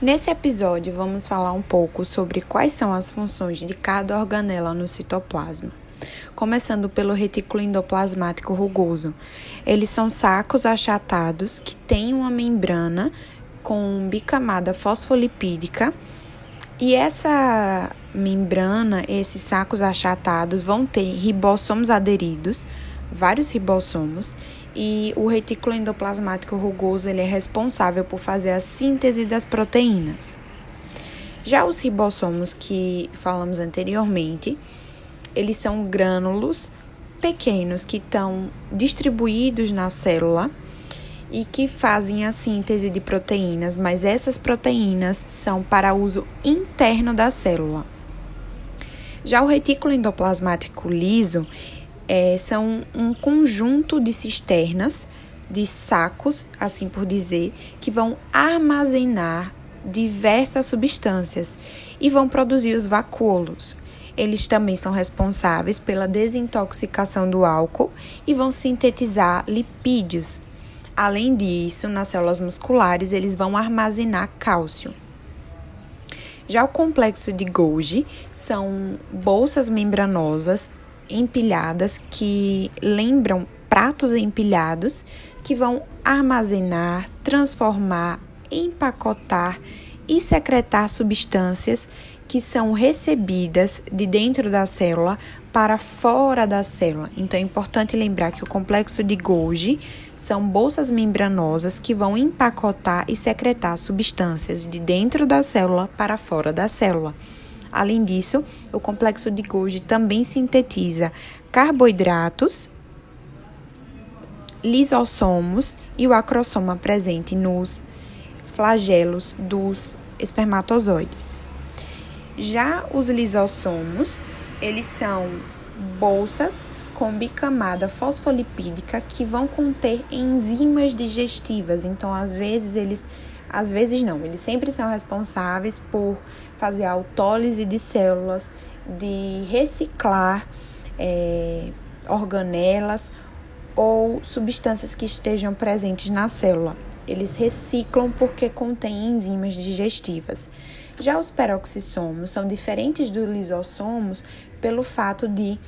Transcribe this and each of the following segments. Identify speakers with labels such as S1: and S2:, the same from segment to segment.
S1: Nesse episódio, vamos falar um pouco sobre quais são as funções de cada organela no citoplasma. Começando pelo retículo endoplasmático rugoso. Eles são sacos achatados que têm uma membrana com bicamada fosfolipídica e essa membrana, esses sacos achatados vão ter ribossomos aderidos, vários ribossomos, e o retículo endoplasmático rugoso ele é responsável por fazer a síntese das proteínas. Já os ribossomos que falamos anteriormente, eles são grânulos pequenos que estão distribuídos na célula e que fazem a síntese de proteínas, mas essas proteínas são para uso interno da célula. Já o retículo endoplasmático liso é, são um conjunto de cisternas, de sacos, assim por dizer, que vão armazenar diversas substâncias e vão produzir os vacúolos. Eles também são responsáveis pela desintoxicação do álcool e vão sintetizar lipídios. Além disso, nas células musculares, eles vão armazenar cálcio. Já o complexo de Golgi são bolsas membranosas empilhadas que lembram pratos empilhados que vão armazenar, transformar, empacotar e secretar substâncias que são recebidas de dentro da célula para fora da célula. Então é importante lembrar que o complexo de Golgi são bolsas membranosas que vão empacotar e secretar substâncias de dentro da célula para fora da célula. Além disso, o complexo de Golgi também sintetiza carboidratos, lisossomos e o acrosoma presente nos flagelos dos espermatozoides. Já os lisossomos, eles são bolsas com bicamada fosfolipídica que vão conter enzimas digestivas. Então, às vezes eles às vezes não, eles sempre são responsáveis por fazer a autólise de células, de reciclar é, organelas ou substâncias que estejam presentes na célula. Eles reciclam porque contêm enzimas digestivas. Já os peroxissomos são diferentes dos lisossomos pelo fato de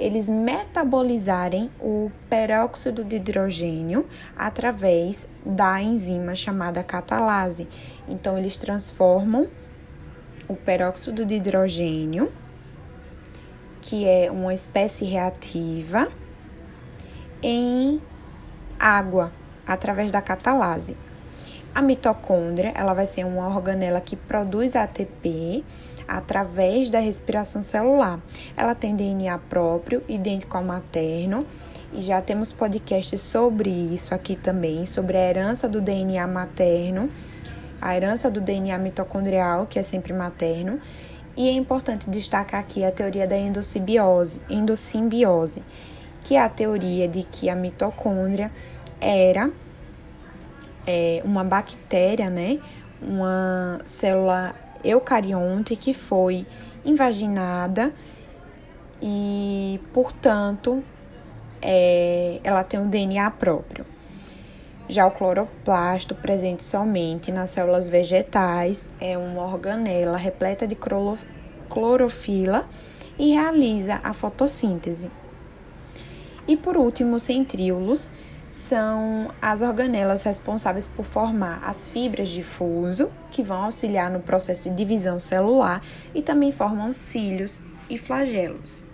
S1: eles metabolizarem o peróxido de hidrogênio através da enzima chamada catalase. Então, eles transformam o peróxido de hidrogênio, que é uma espécie reativa, em água através da catalase. A mitocôndria, ela vai ser uma organela que produz ATP através da respiração celular. Ela tem DNA próprio, idêntico ao materno, e já temos podcasts sobre isso aqui também, sobre a herança do DNA materno, a herança do DNA mitocondrial, que é sempre materno, e é importante destacar aqui a teoria da endossimbiose, endossimbiose, que é a teoria de que a mitocôndria era é, uma bactéria, né? Uma célula eucarionte que foi invaginada e, portanto, é, ela tem um DNA próprio. Já o cloroplasto, presente somente nas células vegetais, é uma organela repleta de clorofila e realiza a fotossíntese. E por último, os centríolos são as organelas responsáveis por formar as fibras de fuso, que vão auxiliar no processo de divisão celular e também formam cílios e flagelos.